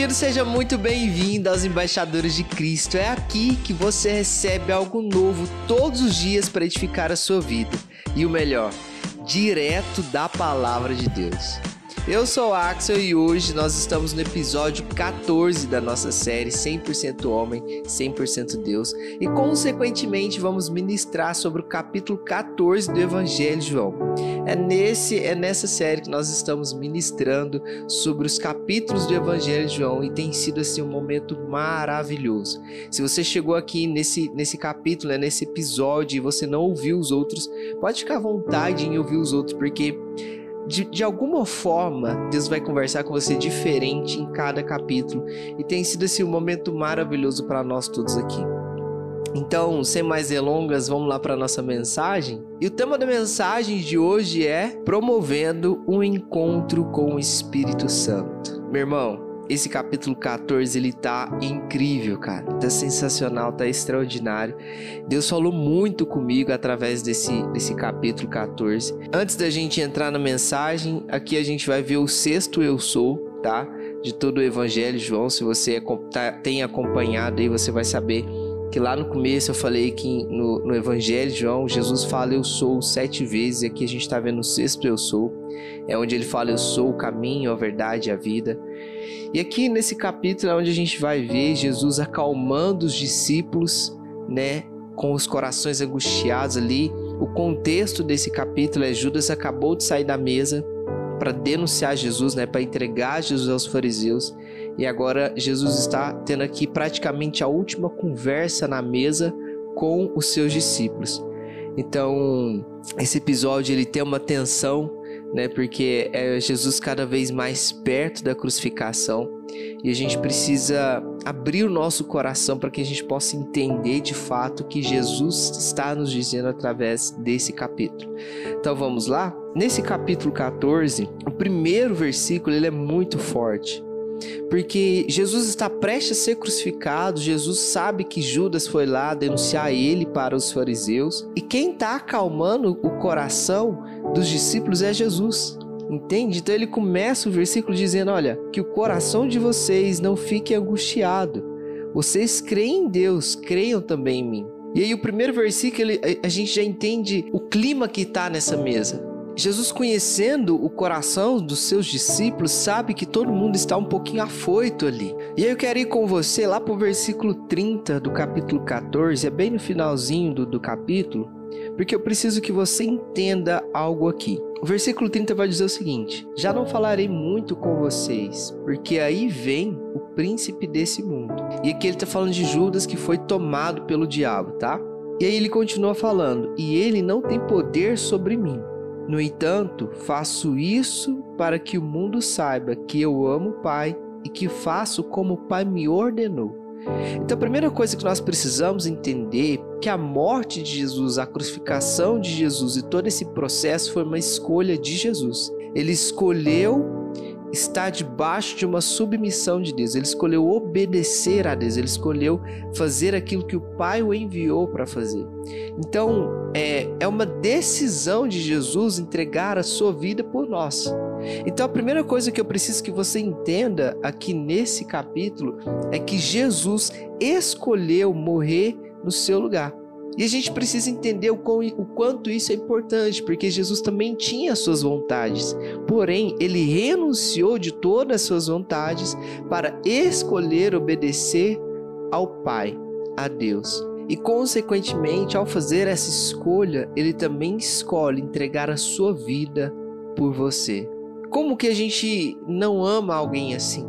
bem-vindo, seja muito bem-vindo aos Embaixadores de Cristo. É aqui que você recebe algo novo todos os dias para edificar a sua vida. E o melhor, direto da palavra de Deus. Eu sou Axel e hoje nós estamos no episódio 14 da nossa série 100% Homem, 100% Deus e, consequentemente, vamos ministrar sobre o capítulo 14 do Evangelho de João. É, nesse, é nessa série que nós estamos ministrando sobre os capítulos do Evangelho de João e tem sido assim um momento maravilhoso. Se você chegou aqui nesse, nesse capítulo, né, nesse episódio e você não ouviu os outros, pode ficar à vontade em ouvir os outros, porque de, de alguma forma, Deus vai conversar com você diferente em cada capítulo. E tem sido assim um momento maravilhoso para nós todos aqui. Então, sem mais delongas, vamos lá para nossa mensagem. E o tema da mensagem de hoje é promovendo um encontro com o Espírito Santo. Meu irmão, esse capítulo 14 ele tá incrível, cara. Tá sensacional, tá extraordinário. Deus falou muito comigo através desse, desse capítulo 14. Antes da gente entrar na mensagem, aqui a gente vai ver o sexto eu sou, tá? De todo o evangelho, João. Se você é tá, tem acompanhado aí, você vai saber que lá no começo eu falei que no, no Evangelho de João, Jesus fala eu sou sete vezes, e aqui a gente está vendo o sexto eu sou, é onde ele fala eu sou o caminho, a verdade e a vida. E aqui nesse capítulo é onde a gente vai ver Jesus acalmando os discípulos, né, com os corações angustiados ali. O contexto desse capítulo é Judas acabou de sair da mesa para denunciar Jesus, né, para entregar Jesus aos fariseus. E agora Jesus está tendo aqui praticamente a última conversa na mesa com os seus discípulos. Então, esse episódio ele tem uma tensão, né? Porque é Jesus cada vez mais perto da crucificação e a gente precisa abrir o nosso coração para que a gente possa entender de fato o que Jesus está nos dizendo através desse capítulo. Então vamos lá? Nesse capítulo 14, o primeiro versículo ele é muito forte porque Jesus está prestes a ser crucificado, Jesus sabe que Judas foi lá denunciar ele para os fariseus, e quem está acalmando o coração dos discípulos é Jesus. Entende? Então ele começa o versículo dizendo: Olha, que o coração de vocês não fique angustiado. Vocês creem em Deus, creiam também em mim. E aí, o primeiro versículo, a gente já entende o clima que está nessa mesa. Jesus, conhecendo o coração dos seus discípulos, sabe que todo mundo está um pouquinho afoito ali. E aí eu quero ir com você lá para o versículo 30 do capítulo 14, é bem no finalzinho do, do capítulo, porque eu preciso que você entenda algo aqui. O versículo 30 vai dizer o seguinte: Já não falarei muito com vocês, porque aí vem o príncipe desse mundo. E aqui ele está falando de Judas que foi tomado pelo diabo, tá? E aí ele continua falando: E ele não tem poder sobre mim no entanto, faço isso para que o mundo saiba que eu amo o Pai e que faço como o Pai me ordenou. Então, a primeira coisa que nós precisamos entender é que a morte de Jesus, a crucificação de Jesus e todo esse processo foi uma escolha de Jesus. Ele escolheu está debaixo de uma submissão de Deus. Ele escolheu obedecer a Deus, ele escolheu fazer aquilo que o Pai o enviou para fazer. Então, é, é uma decisão de Jesus entregar a sua vida por nós. Então, a primeira coisa que eu preciso que você entenda aqui nesse capítulo é que Jesus escolheu morrer no seu lugar. E a gente precisa entender o, quão, o quanto isso é importante, porque Jesus também tinha suas vontades, porém, ele renunciou de todas as suas vontades para escolher obedecer ao Pai, a Deus. E, consequentemente, ao fazer essa escolha, ele também escolhe entregar a sua vida por você. Como que a gente não ama alguém assim?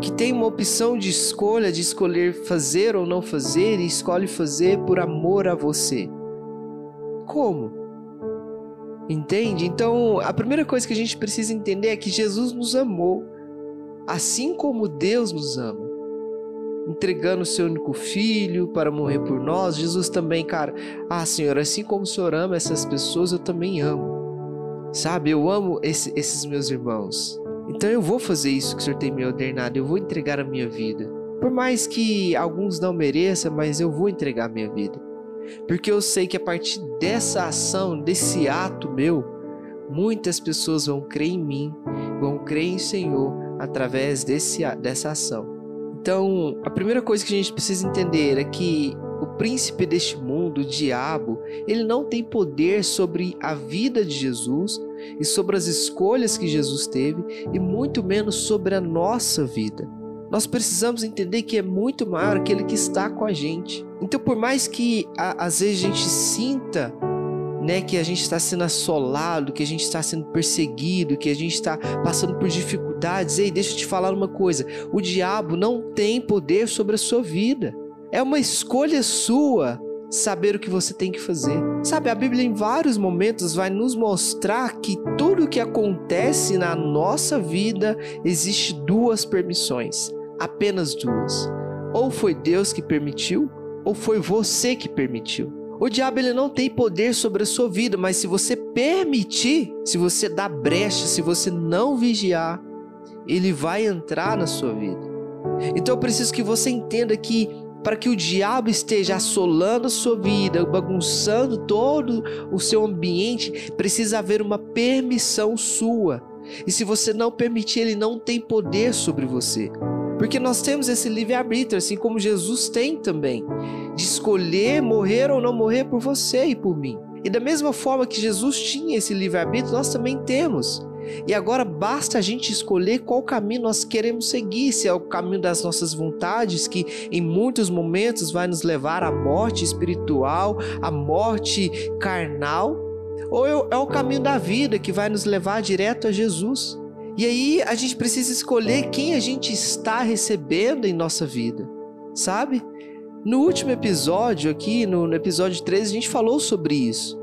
Que tem uma opção de escolha, de escolher fazer ou não fazer, e escolhe fazer por amor a você. Como? Entende? Então, a primeira coisa que a gente precisa entender é que Jesus nos amou, assim como Deus nos ama. Entregando o seu único filho para morrer por nós, Jesus também, cara, ah, Senhor, assim como o Senhor ama essas pessoas, eu também amo. Sabe, eu amo esse, esses meus irmãos. Então eu vou fazer isso que o Senhor tem me ordenado, eu vou entregar a minha vida. Por mais que alguns não mereçam, mas eu vou entregar a minha vida. Porque eu sei que a partir dessa ação, desse ato meu, muitas pessoas vão crer em mim, vão crer em Senhor, através desse, dessa ação. Então, a primeira coisa que a gente precisa entender é que o príncipe deste mundo, o diabo, ele não tem poder sobre a vida de Jesus e sobre as escolhas que Jesus teve e muito menos sobre a nossa vida. Nós precisamos entender que é muito maior aquele que está com a gente. Então, por mais que a, às vezes a gente sinta né, que a gente está sendo assolado, que a gente está sendo perseguido, que a gente está passando por dificuldades. Ei, deixa eu te falar uma coisa: o diabo não tem poder sobre a sua vida. É uma escolha sua saber o que você tem que fazer. Sabe, a Bíblia em vários momentos vai nos mostrar que tudo o que acontece na nossa vida existe duas permissões, apenas duas. Ou foi Deus que permitiu, ou foi você que permitiu. O diabo ele não tem poder sobre a sua vida, mas se você permitir, se você dar brecha, se você não vigiar, ele vai entrar na sua vida. Então eu preciso que você entenda que para que o diabo esteja assolando a sua vida, bagunçando todo o seu ambiente, precisa haver uma permissão sua. E se você não permitir, ele não tem poder sobre você. Porque nós temos esse livre-arbítrio, assim como Jesus tem também, de escolher morrer ou não morrer por você e por mim. E da mesma forma que Jesus tinha esse livre-arbítrio, nós também temos. E agora basta a gente escolher qual caminho nós queremos seguir, se é o caminho das nossas vontades, que em muitos momentos vai nos levar à morte espiritual, à morte carnal, ou é, é o caminho da vida que vai nos levar direto a Jesus. E aí a gente precisa escolher quem a gente está recebendo em nossa vida, sabe? No último episódio aqui, no, no episódio 13, a gente falou sobre isso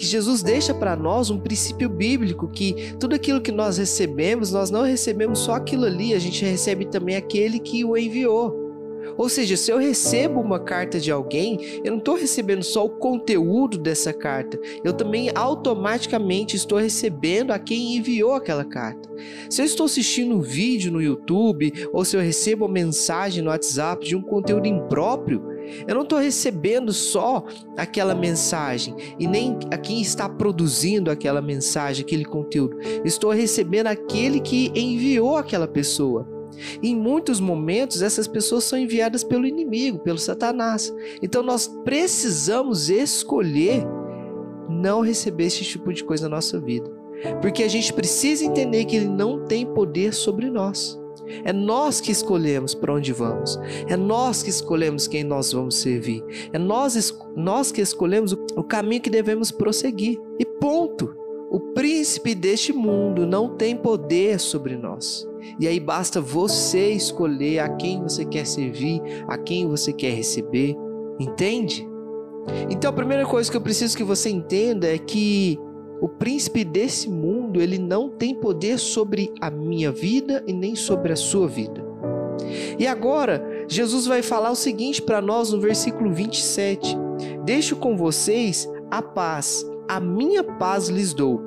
que Jesus deixa para nós um princípio bíblico que tudo aquilo que nós recebemos, nós não recebemos só aquilo ali, a gente recebe também aquele que o enviou. Ou seja, se eu recebo uma carta de alguém, eu não estou recebendo só o conteúdo dessa carta, eu também automaticamente estou recebendo a quem enviou aquela carta. Se eu estou assistindo um vídeo no YouTube ou se eu recebo uma mensagem no WhatsApp de um conteúdo impróprio, eu não estou recebendo só aquela mensagem e nem a quem está produzindo aquela mensagem, aquele conteúdo. estou recebendo aquele que enviou aquela pessoa. em muitos momentos, essas pessoas são enviadas pelo inimigo, pelo Satanás. Então nós precisamos escolher não receber esse tipo de coisa na nossa vida. Porque a gente precisa entender que ele não tem poder sobre nós. É nós que escolhemos para onde vamos. É nós que escolhemos quem nós vamos servir. É nós, nós que escolhemos o caminho que devemos prosseguir. E ponto. O príncipe deste mundo não tem poder sobre nós. E aí basta você escolher a quem você quer servir, a quem você quer receber. Entende? Então a primeira coisa que eu preciso que você entenda é que o príncipe desse mundo, ele não tem poder sobre a minha vida e nem sobre a sua vida. E agora, Jesus vai falar o seguinte para nós no versículo 27: Deixo com vocês a paz, a minha paz lhes dou.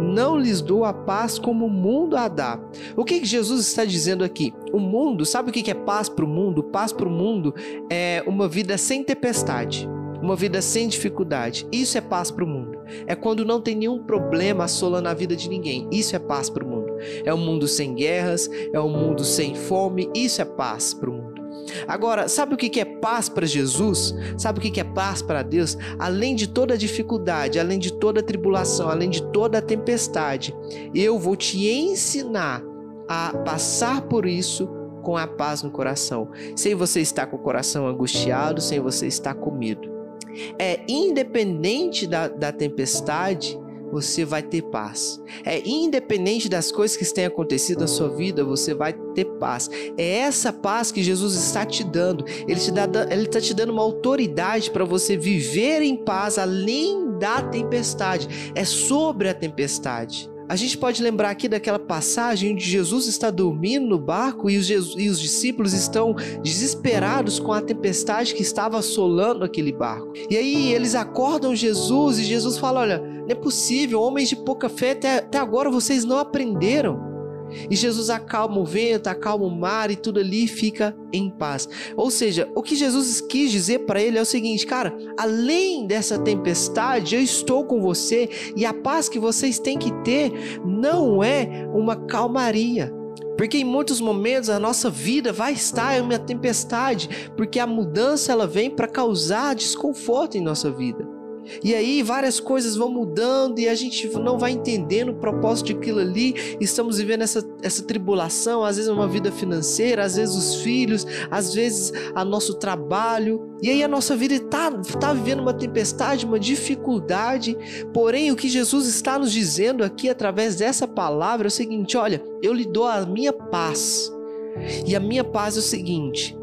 Não lhes dou a paz como o mundo a dá. O que, que Jesus está dizendo aqui? O mundo, sabe o que é paz para o mundo? Paz para o mundo é uma vida sem tempestade uma vida sem dificuldade. Isso é paz para o mundo. É quando não tem nenhum problema assolando a vida de ninguém. Isso é paz para o mundo. É um mundo sem guerras, é um mundo sem fome. Isso é paz para o mundo. Agora, sabe o que é paz para Jesus? Sabe o que é paz para Deus? Além de toda dificuldade, além de toda tribulação, além de toda tempestade, eu vou te ensinar a passar por isso com a paz no coração, sem você estar com o coração angustiado, sem você estar com medo é independente da, da tempestade, você vai ter paz. É independente das coisas que têm acontecido na sua vida, você vai ter paz. É essa paz que Jesus está te dando. Ele te dá, ele está te dando uma autoridade para você viver em paz além da tempestade. É sobre a tempestade. A gente pode lembrar aqui daquela passagem onde Jesus está dormindo no barco e os, e os, discípulos estão desesperados com a tempestade que estava assolando aquele barco. E aí eles acordam Jesus e Jesus fala: Olha, não é possível, homens de pouca fé, até, até agora vocês não aprenderam. E Jesus acalma o vento, acalma o mar e tudo ali fica em paz. Ou seja, o que Jesus quis dizer para ele é o seguinte, cara, além dessa tempestade, eu estou com você e a paz que vocês têm que ter não é uma calmaria. Porque em muitos momentos a nossa vida vai estar em uma tempestade, porque a mudança ela vem para causar desconforto em nossa vida. E aí várias coisas vão mudando e a gente não vai entendendo o propósito daquilo ali. Estamos vivendo essa, essa tribulação, às vezes uma vida financeira, às vezes os filhos, às vezes a nosso trabalho. E aí a nossa vida está tá vivendo uma tempestade, uma dificuldade. Porém, o que Jesus está nos dizendo aqui através dessa palavra é o seguinte: olha, eu lhe dou a minha paz. E a minha paz é o seguinte: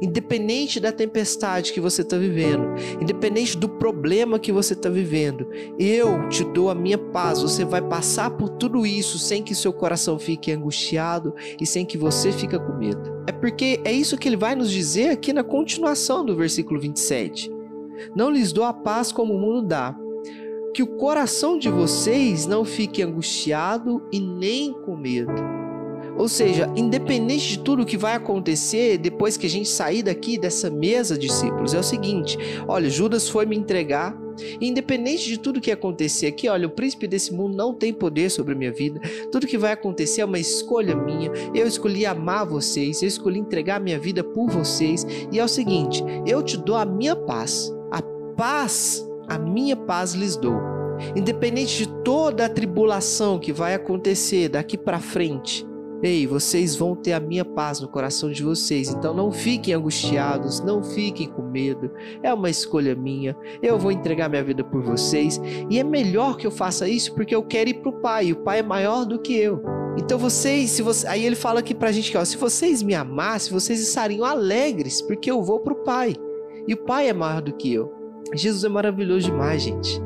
Independente da tempestade que você está vivendo, independente do problema que você está vivendo, eu te dou a minha paz. Você vai passar por tudo isso sem que seu coração fique angustiado e sem que você fique com medo. É porque é isso que ele vai nos dizer aqui na continuação do versículo 27. Não lhes dou a paz como o mundo dá. Que o coração de vocês não fique angustiado e nem com medo. Ou seja, independente de tudo que vai acontecer depois que a gente sair daqui dessa mesa, discípulos, é o seguinte: olha, Judas foi me entregar. Independente de tudo que acontecer aqui, olha, o príncipe desse mundo não tem poder sobre a minha vida. Tudo que vai acontecer é uma escolha minha. Eu escolhi amar vocês, eu escolhi entregar minha vida por vocês. E é o seguinte: eu te dou a minha paz. A paz, a minha paz lhes dou. Independente de toda a tribulação que vai acontecer daqui para frente, Ei, vocês vão ter a minha paz no coração de vocês, então não fiquem angustiados, não fiquem com medo. É uma escolha minha. Eu vou entregar minha vida por vocês e é melhor que eu faça isso porque eu quero ir para o Pai. E o Pai é maior do que eu. Então vocês, se você, aí ele fala aqui pra gente que ó, se vocês me amassem, vocês estariam alegres porque eu vou para o Pai. E o Pai é maior do que eu. Jesus é maravilhoso demais, gente.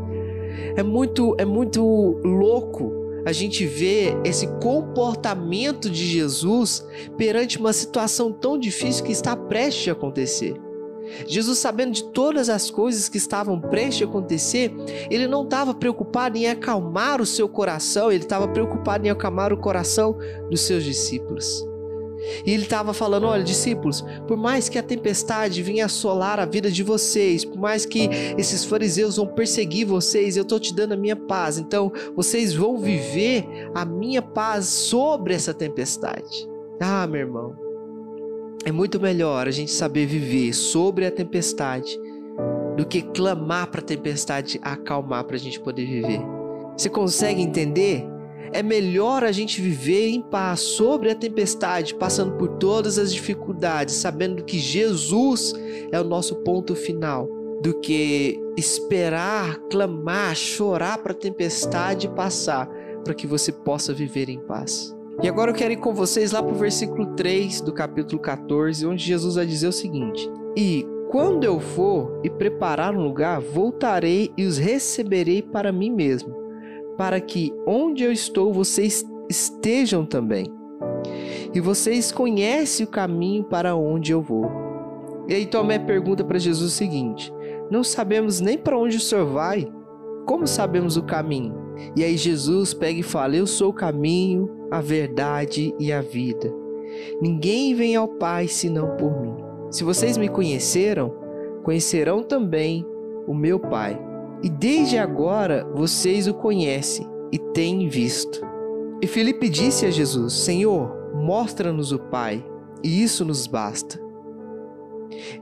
É muito, é muito louco a gente vê esse comportamento de Jesus perante uma situação tão difícil que está prestes a acontecer. Jesus, sabendo de todas as coisas que estavam prestes a acontecer, ele não estava preocupado em acalmar o seu coração, ele estava preocupado em acalmar o coração dos seus discípulos. E ele estava falando: olha, discípulos, por mais que a tempestade venha assolar a vida de vocês, por mais que esses fariseus vão perseguir vocês, eu estou te dando a minha paz. Então, vocês vão viver a minha paz sobre essa tempestade. Ah, meu irmão, é muito melhor a gente saber viver sobre a tempestade do que clamar para a tempestade acalmar para a gente poder viver. Você consegue entender? É melhor a gente viver em paz sobre a tempestade, passando por todas as dificuldades, sabendo que Jesus é o nosso ponto final, do que esperar, clamar, chorar para a tempestade passar, para que você possa viver em paz. E agora eu quero ir com vocês lá para o versículo 3 do capítulo 14, onde Jesus vai dizer o seguinte: E quando eu for e preparar um lugar, voltarei e os receberei para mim mesmo para que onde eu estou vocês estejam também. E vocês conhecem o caminho para onde eu vou. E aí Tomé pergunta para Jesus o seguinte: Não sabemos nem para onde o Senhor vai. Como sabemos o caminho? E aí Jesus pega e fala: Eu sou o caminho, a verdade e a vida. Ninguém vem ao Pai senão por mim. Se vocês me conheceram, conhecerão também o meu Pai e desde agora vocês o conhecem e têm visto. E Filipe disse a Jesus: Senhor, mostra-nos o Pai, e isso nos basta.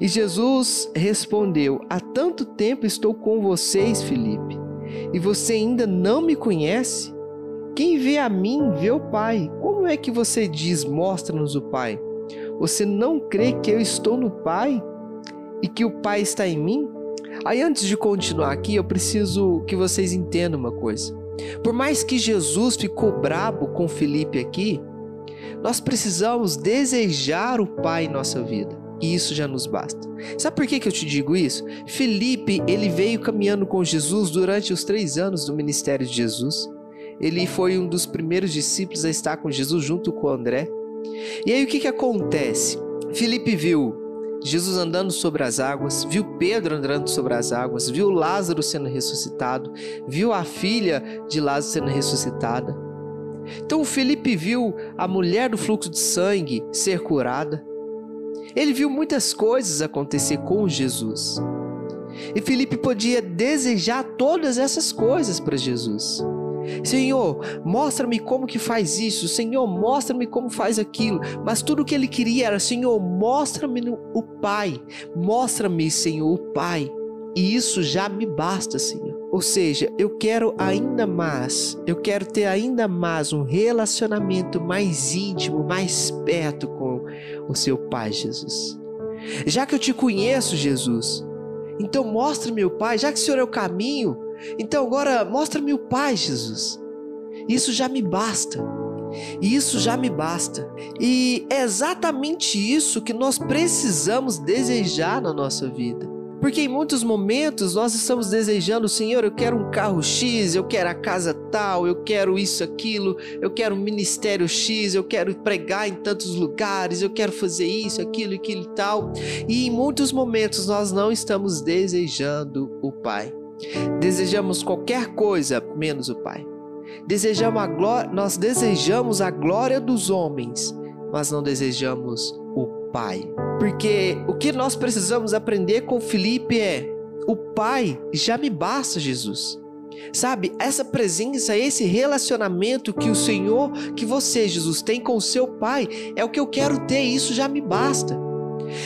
E Jesus respondeu: Há tanto tempo estou com vocês, Filipe, e você ainda não me conhece? Quem vê a mim vê o Pai. Como é que você diz: Mostra-nos o Pai? Você não crê que eu estou no Pai e que o Pai está em mim? Aí antes de continuar aqui, eu preciso que vocês entendam uma coisa. Por mais que Jesus ficou brabo com Felipe aqui, nós precisamos desejar o Pai em nossa vida. E isso já nos basta. Sabe por que, que eu te digo isso? Felipe, ele veio caminhando com Jesus durante os três anos do ministério de Jesus. Ele foi um dos primeiros discípulos a estar com Jesus junto com André. E aí o que, que acontece? Felipe viu Jesus andando sobre as águas, viu Pedro andando sobre as águas, viu Lázaro sendo ressuscitado, viu a filha de Lázaro sendo ressuscitada. Então Felipe viu a mulher do fluxo de sangue ser curada. Ele viu muitas coisas acontecer com Jesus. E Felipe podia desejar todas essas coisas para Jesus. Senhor, mostra-me como que faz isso. Senhor, mostra-me como faz aquilo. Mas tudo que ele queria era, Senhor, mostra-me o Pai. Mostra-me, Senhor, o Pai. E isso já me basta, Senhor. Ou seja, eu quero ainda mais, eu quero ter ainda mais um relacionamento mais íntimo, mais perto com o seu Pai, Jesus. Já que eu te conheço, Jesus, então mostra-me o Pai, já que o Senhor é o caminho, então agora mostra-me o Pai, Jesus. Isso já me basta. Isso já me basta. E é exatamente isso que nós precisamos desejar na nossa vida. Porque em muitos momentos nós estamos desejando, Senhor, eu quero um carro X, eu quero a casa tal, eu quero isso, aquilo, eu quero um ministério X, eu quero pregar em tantos lugares, eu quero fazer isso, aquilo, aquilo e tal. E em muitos momentos nós não estamos desejando o Pai. Desejamos qualquer coisa menos o Pai. Desejamos a glória, nós desejamos a glória dos homens, mas não desejamos o Pai. Porque o que nós precisamos aprender com Felipe é: o Pai já me basta, Jesus. Sabe, essa presença, esse relacionamento que o Senhor, que você, Jesus, tem com o seu Pai, é o que eu quero ter, isso já me basta.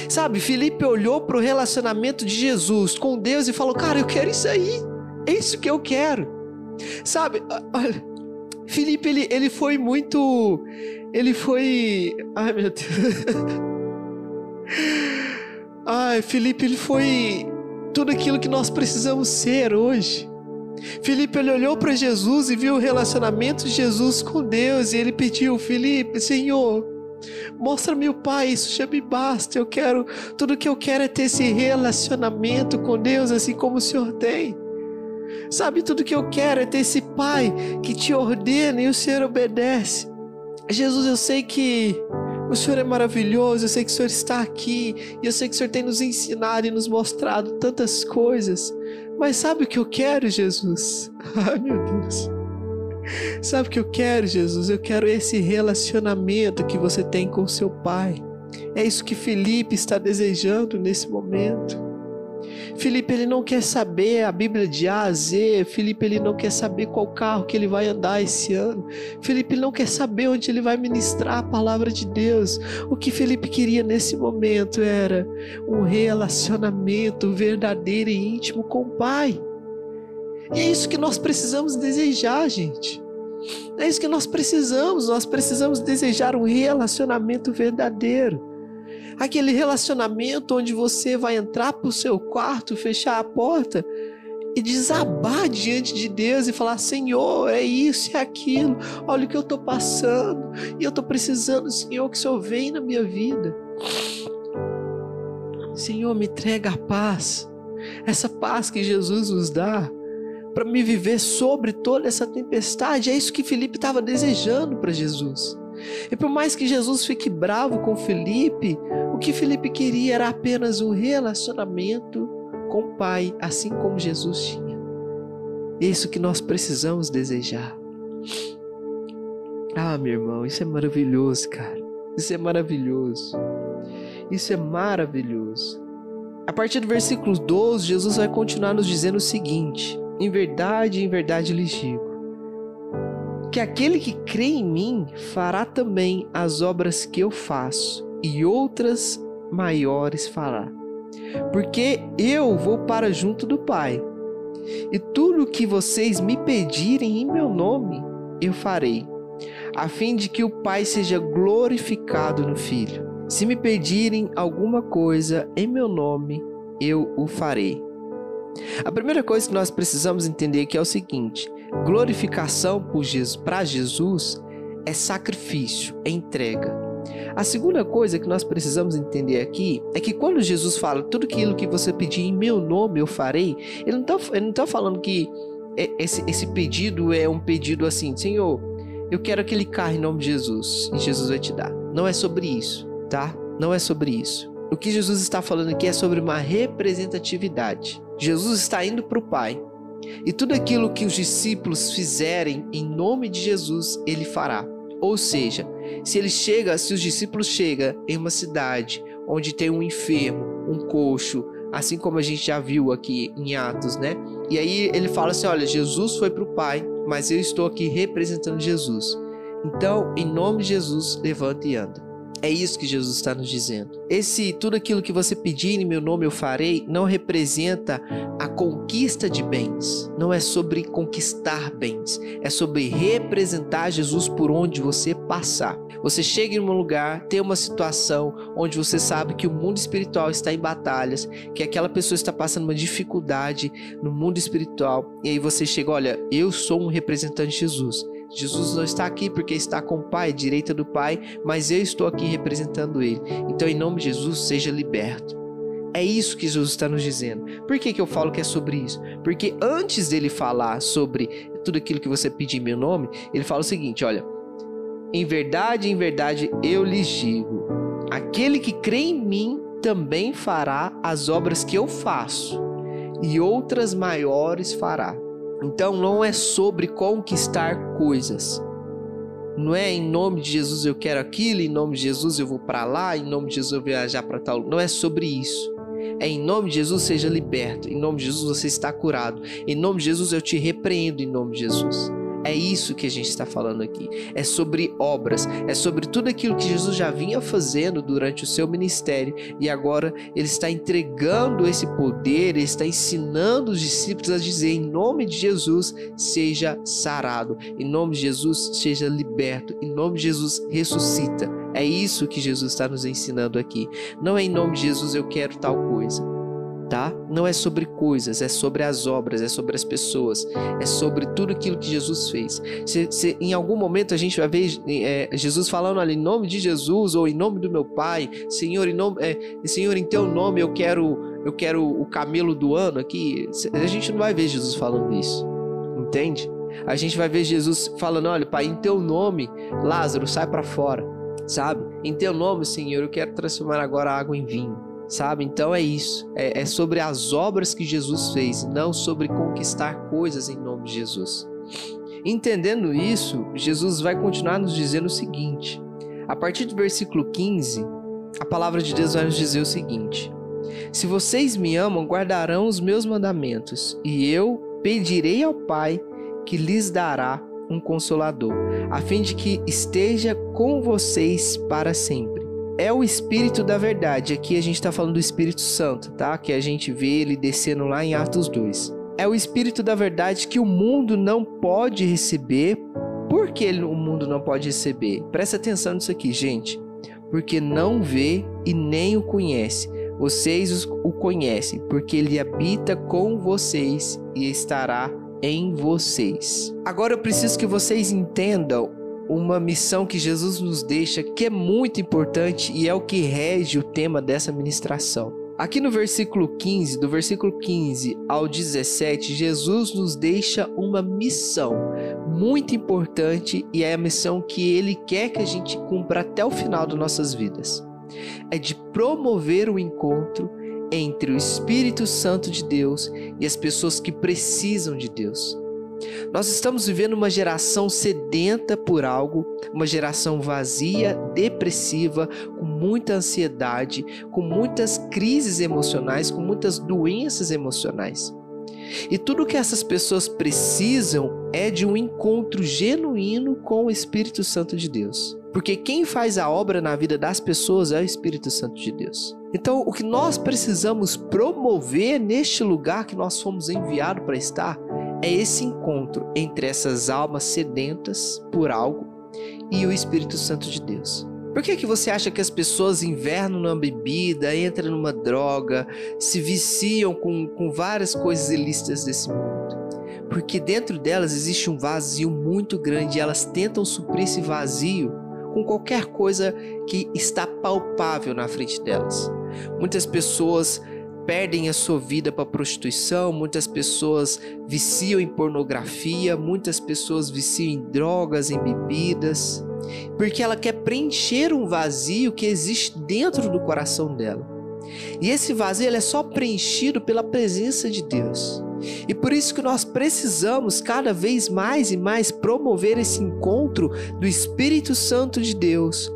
Sabe, Felipe olhou para o relacionamento de Jesus com Deus e falou: Cara, eu quero isso aí, é isso que eu quero. Sabe, olha, Felipe, ele, ele foi muito. Ele foi. Ai, meu Deus. Ai, Felipe, ele foi tudo aquilo que nós precisamos ser hoje. Felipe ele olhou para Jesus e viu o relacionamento de Jesus com Deus e ele pediu: Felipe, Senhor, mostra-me o Pai, isso já me basta. Eu quero, tudo que eu quero é ter esse relacionamento com Deus, assim como o Senhor tem. Sabe, tudo que eu quero é ter esse Pai que te ordena e o Senhor obedece. Jesus, eu sei que o Senhor é maravilhoso, eu sei que o Senhor está aqui, e eu sei que o Senhor tem nos ensinado e nos mostrado tantas coisas. Mas sabe o que eu quero, Jesus? Ai, meu Deus. Sabe o que eu quero, Jesus? Eu quero esse relacionamento que você tem com seu Pai. É isso que Felipe está desejando nesse momento. Felipe ele não quer saber a Bíblia de A a Z. Felipe ele não quer saber qual carro que ele vai andar esse ano. Felipe não quer saber onde ele vai ministrar a palavra de Deus. O que Felipe queria nesse momento era um relacionamento verdadeiro e íntimo com o Pai. E é isso que nós precisamos desejar, gente. É isso que nós precisamos. Nós precisamos desejar um relacionamento verdadeiro. Aquele relacionamento onde você vai entrar para o seu quarto, fechar a porta e desabar diante de Deus e falar: Senhor, é isso, é aquilo, olha o que eu estou passando e eu estou precisando, Senhor, que o Senhor venha na minha vida. Senhor, me entrega a paz, essa paz que Jesus nos dá para me viver sobre toda essa tempestade. É isso que Felipe estava desejando para Jesus. E por mais que Jesus fique bravo com Felipe, o que Felipe queria era apenas um relacionamento com o Pai, assim como Jesus tinha. Isso que nós precisamos desejar. Ah, meu irmão, isso é maravilhoso, cara. Isso é maravilhoso. Isso é maravilhoso. A partir do versículo 12, Jesus vai continuar nos dizendo o seguinte: Em verdade, em verdade lhes digo que aquele que crê em mim fará também as obras que eu faço, e outras maiores fará. Porque eu vou para junto do Pai, e tudo o que vocês me pedirem em meu nome, eu farei, a fim de que o Pai seja glorificado no Filho. Se me pedirem alguma coisa em meu nome, eu o farei. A primeira coisa que nós precisamos entender aqui é o seguinte: glorificação para Jesus é sacrifício, é entrega. A segunda coisa que nós precisamos entender aqui é que quando Jesus fala tudo aquilo que você pedir em meu nome eu farei, ele não está tá falando que esse, esse pedido é um pedido assim, Senhor, eu quero aquele carro em nome de Jesus e Jesus vai te dar. Não é sobre isso, tá? Não é sobre isso. O que Jesus está falando aqui é sobre uma representatividade. Jesus está indo para o Pai. E tudo aquilo que os discípulos fizerem em nome de Jesus, ele fará. Ou seja, se ele chega, se os discípulos chegam em uma cidade onde tem um enfermo, um coxo, assim como a gente já viu aqui em Atos, né? E aí ele fala assim: olha, Jesus foi para o Pai, mas eu estou aqui representando Jesus. Então, em nome de Jesus, levanta e anda. É isso que Jesus está nos dizendo. Esse tudo aquilo que você pedir em meu nome eu farei não representa a conquista de bens. Não é sobre conquistar bens. É sobre representar Jesus por onde você passar. Você chega em um lugar, tem uma situação onde você sabe que o mundo espiritual está em batalhas, que aquela pessoa está passando uma dificuldade no mundo espiritual, e aí você chega, olha, eu sou um representante de Jesus. Jesus não está aqui porque está com o Pai, direita do Pai, mas eu estou aqui representando Ele. Então, em nome de Jesus, seja liberto. É isso que Jesus está nos dizendo. Por que, que eu falo que é sobre isso? Porque antes dele falar sobre tudo aquilo que você pedir em meu nome, ele fala o seguinte: olha, em verdade, em verdade, eu lhes digo: aquele que crê em mim também fará as obras que eu faço, e outras maiores fará então não é sobre conquistar coisas. Não é em nome de Jesus eu quero aquilo, em nome de Jesus eu vou para lá, em nome de Jesus eu vou viajar para tal. Não é sobre isso. É em nome de Jesus seja liberto, em nome de Jesus você está curado. Em nome de Jesus eu te repreendo em nome de Jesus. É isso que a gente está falando aqui. É sobre obras, é sobre tudo aquilo que Jesus já vinha fazendo durante o seu ministério e agora ele está entregando esse poder, ele está ensinando os discípulos a dizer: em nome de Jesus, seja sarado, em nome de Jesus, seja liberto, em nome de Jesus, ressuscita. É isso que Jesus está nos ensinando aqui. Não é em nome de Jesus eu quero tal coisa tá? Não é sobre coisas, é sobre as obras, é sobre as pessoas, é sobre tudo aquilo que Jesus fez. Se, se em algum momento a gente vai ver é, Jesus falando ali em nome de Jesus ou em nome do meu Pai, Senhor, em nome, é, Senhor, em Teu nome eu quero, eu quero o camelo do ano aqui. A gente não vai ver Jesus falando isso, entende? A gente vai ver Jesus falando, olha, Pai, em Teu nome, Lázaro, sai para fora, sabe? Em Teu nome, Senhor, eu quero transformar agora a água em vinho sabe? Então é isso. É, é, sobre as obras que Jesus fez, não sobre conquistar coisas em nome de Jesus. Entendendo isso, Jesus vai continuar nos dizendo o seguinte: a partir do versículo 15, a palavra de Deus vai nos dizer o seguinte: Se vocês me amam, guardarão os meus mandamentos, e eu pedirei ao Pai que lhes dará um consolador, a fim de que esteja com vocês para sempre é o Espírito da Verdade. Aqui a gente está falando do Espírito Santo, tá? Que a gente vê ele descendo lá em Atos 2. É o Espírito da Verdade que o mundo não pode receber. Por que o mundo não pode receber? Presta atenção nisso aqui, gente. Porque não vê e nem o conhece. Vocês o conhecem, porque ele habita com vocês e estará em vocês. Agora eu preciso que vocês entendam uma missão que Jesus nos deixa que é muito importante e é o que rege o tema dessa ministração. Aqui no versículo 15, do versículo 15 ao 17, Jesus nos deixa uma missão muito importante e é a missão que ele quer que a gente cumpra até o final das nossas vidas. É de promover o encontro entre o Espírito Santo de Deus e as pessoas que precisam de Deus. Nós estamos vivendo uma geração sedenta por algo, uma geração vazia, depressiva, com muita ansiedade, com muitas crises emocionais, com muitas doenças emocionais. E tudo que essas pessoas precisam é de um encontro genuíno com o Espírito Santo de Deus. Porque quem faz a obra na vida das pessoas é o Espírito Santo de Deus. Então, o que nós precisamos promover neste lugar que nós fomos enviados para estar é esse encontro entre essas almas sedentas por algo e o Espírito Santo de Deus. Por que, que você acha que as pessoas invernam numa bebida, entram numa droga, se viciam com, com várias coisas ilícitas desse mundo? Porque dentro delas existe um vazio muito grande e elas tentam suprir esse vazio com qualquer coisa que está palpável na frente delas. Muitas pessoas perdem a sua vida para prostituição, muitas pessoas viciam em pornografia, muitas pessoas viciam em drogas, em bebidas, porque ela quer preencher um vazio que existe dentro do coração dela. E esse vazio é só preenchido pela presença de Deus. E por isso que nós precisamos cada vez mais e mais promover esse encontro do Espírito Santo de Deus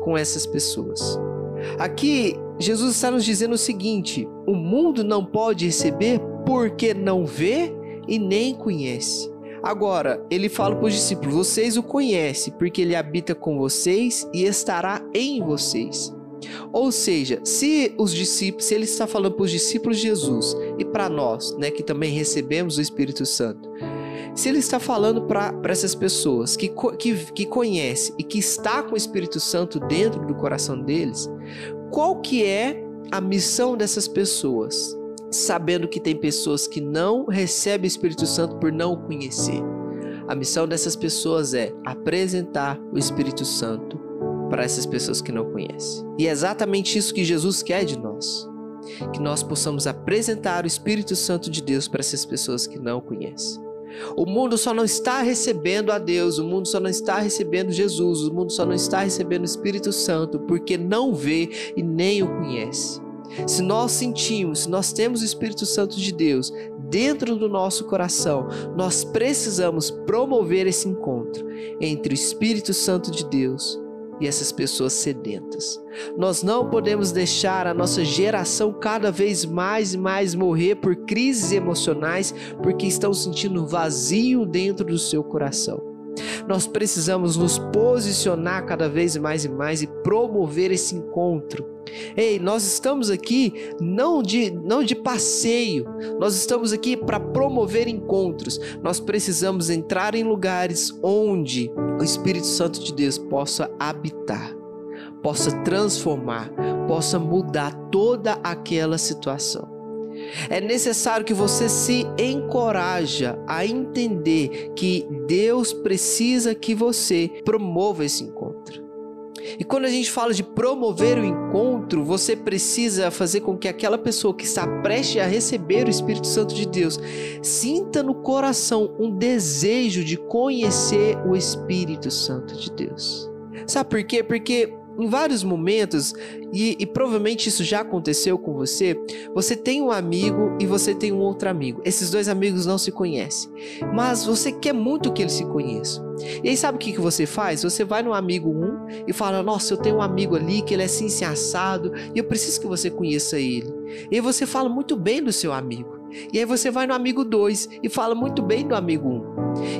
com essas pessoas. Aqui Jesus está nos dizendo o seguinte: o mundo não pode receber porque não vê e nem conhece. Agora, ele fala para os discípulos: vocês o conhecem, porque ele habita com vocês e estará em vocês. Ou seja, se os discípulos, se ele está falando para os discípulos de Jesus e para nós, né, que também recebemos o Espírito Santo, se ele está falando para essas pessoas que, que, que conhece e que está com o Espírito Santo dentro do coração deles, qual que é a missão dessas pessoas? Sabendo que tem pessoas que não recebem o Espírito Santo por não o conhecer. A missão dessas pessoas é apresentar o Espírito Santo para essas pessoas que não conhecem. E é exatamente isso que Jesus quer de nós. Que nós possamos apresentar o Espírito Santo de Deus para essas pessoas que não conhecem. O mundo só não está recebendo a Deus, o mundo só não está recebendo Jesus, o mundo só não está recebendo o Espírito Santo porque não vê e nem o conhece. Se nós sentimos, se nós temos o Espírito Santo de Deus dentro do nosso coração, nós precisamos promover esse encontro entre o Espírito Santo de Deus e essas pessoas sedentas. Nós não podemos deixar a nossa geração cada vez mais e mais morrer por crises emocionais porque estão sentindo vazio dentro do seu coração. Nós precisamos nos posicionar cada vez mais e mais e promover esse encontro. Ei, nós estamos aqui não de, não de passeio, nós estamos aqui para promover encontros. Nós precisamos entrar em lugares onde o Espírito Santo de Deus possa habitar, possa transformar, possa mudar toda aquela situação. É necessário que você se encoraja a entender que Deus precisa que você promova esse encontro. E quando a gente fala de promover o encontro, você precisa fazer com que aquela pessoa que está prestes a receber o Espírito Santo de Deus sinta no coração um desejo de conhecer o Espírito Santo de Deus. Sabe por quê? Porque em vários momentos, e, e, provavelmente isso já aconteceu com você, você tem um amigo e você tem um outro amigo. Esses dois amigos não se conhecem, mas você quer muito que eles se conheçam. E aí sabe o que, que você faz? Você vai no amigo 1 um e fala: Nossa, eu tenho um amigo ali que ele é assim, assim assado, e eu preciso que você conheça ele. E aí você fala muito bem do seu amigo. E aí você vai no amigo 2 e fala muito bem do amigo 1. Um.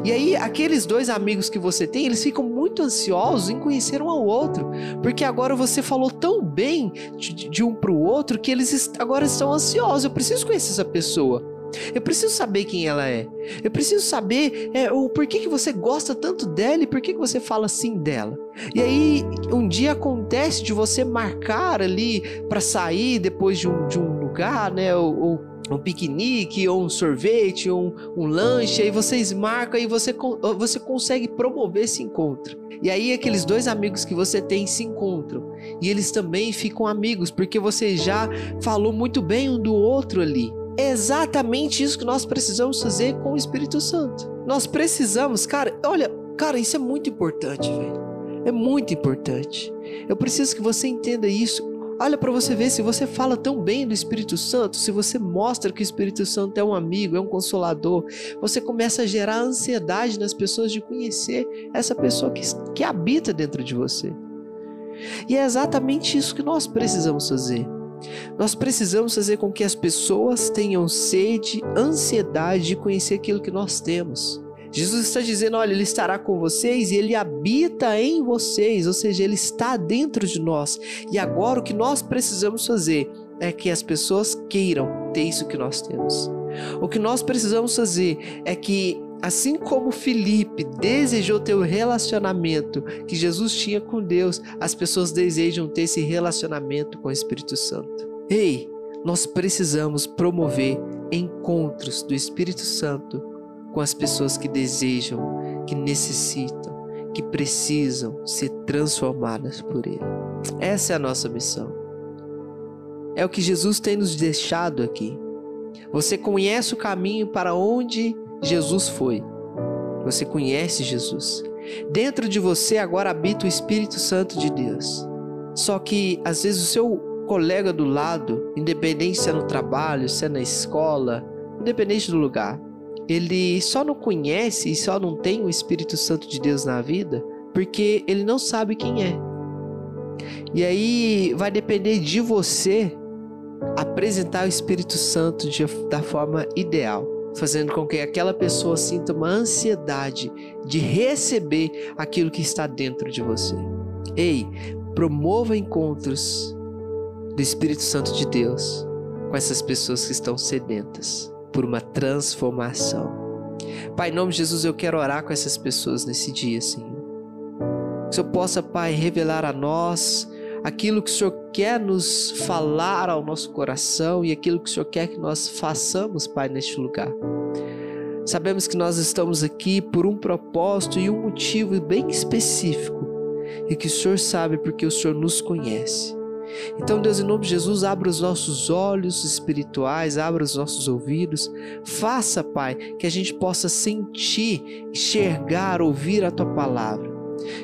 E aí, aqueles dois amigos que você tem, eles ficam muito ansiosos em conhecer um ao outro, porque agora você falou tão bem de, de um para o outro que eles agora estão ansiosos. Eu preciso conhecer essa pessoa. Eu preciso saber quem ela é. Eu preciso saber é, o porquê que você gosta tanto dela e por que você fala assim dela. E aí, um dia acontece de você marcar ali para sair depois de um, de um lugar, né? Ou, ou um piquenique, ou um sorvete, ou um, um lanche, aí vocês marcam e você, você consegue promover esse encontro. E aí aqueles dois amigos que você tem se encontram. E eles também ficam amigos, porque você já falou muito bem um do outro ali. É exatamente isso que nós precisamos fazer com o Espírito Santo. Nós precisamos, cara, olha, cara, isso é muito importante, velho. É muito importante. Eu preciso que você entenda isso. Olha para você ver se você fala tão bem do Espírito Santo, se você mostra que o Espírito Santo é um amigo, é um consolador, você começa a gerar ansiedade nas pessoas de conhecer essa pessoa que, que habita dentro de você. E é exatamente isso que nós precisamos fazer. Nós precisamos fazer com que as pessoas tenham sede, ansiedade de conhecer aquilo que nós temos. Jesus está dizendo: olha, Ele estará com vocês e Ele habita em vocês, ou seja, Ele está dentro de nós. E agora o que nós precisamos fazer é que as pessoas queiram ter isso que nós temos. O que nós precisamos fazer é que, assim como Felipe desejou ter o relacionamento que Jesus tinha com Deus, as pessoas desejam ter esse relacionamento com o Espírito Santo. Ei, nós precisamos promover encontros do Espírito Santo com as pessoas que desejam, que necessitam, que precisam ser transformadas por Ele. Essa é a nossa missão. É o que Jesus tem nos deixado aqui. Você conhece o caminho para onde Jesus foi. Você conhece Jesus. Dentro de você agora habita o Espírito Santo de Deus. Só que às vezes o seu colega do lado, independente se é no trabalho, se é na escola, independente do lugar, ele só não conhece e só não tem o Espírito Santo de Deus na vida porque ele não sabe quem é. E aí vai depender de você apresentar o Espírito Santo de, da forma ideal. fazendo com que aquela pessoa sinta uma ansiedade de receber aquilo que está dentro de você. Ei, promova encontros do Espírito Santo de Deus com essas pessoas que estão sedentas por uma transformação. Pai, em nome de Jesus, eu quero orar com essas pessoas nesse dia, Senhor. Que o Senhor possa, Pai, revelar a nós aquilo que o Senhor quer nos falar ao nosso coração e aquilo que o Senhor quer que nós façamos, Pai, neste lugar. Sabemos que nós estamos aqui por um propósito e um motivo bem específico e que o Senhor sabe porque o Senhor nos conhece. Então, Deus, em nome de Jesus, abra os nossos olhos espirituais, abra os nossos ouvidos. Faça, Pai, que a gente possa sentir, enxergar, ouvir a tua palavra.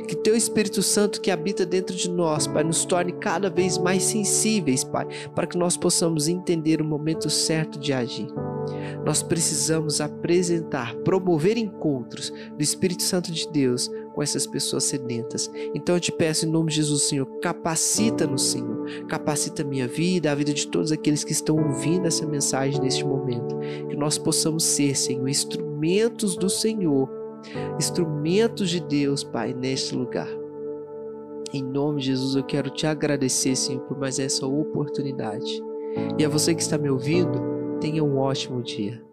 Que teu Espírito Santo que habita dentro de nós, Pai, nos torne cada vez mais sensíveis, Pai, para que nós possamos entender o momento certo de agir. Nós precisamos apresentar, promover encontros do Espírito Santo de Deus com essas pessoas sedentas. Então eu te peço em nome de Jesus, Senhor, capacita-nos, Senhor. Capacita a minha vida, a vida de todos aqueles que estão ouvindo essa mensagem neste momento. Que nós possamos ser, Senhor, instrumentos do Senhor, instrumentos de Deus, Pai, neste lugar. Em nome de Jesus, eu quero te agradecer, Senhor, por mais essa oportunidade. E a você que está me ouvindo, tenha um ótimo dia.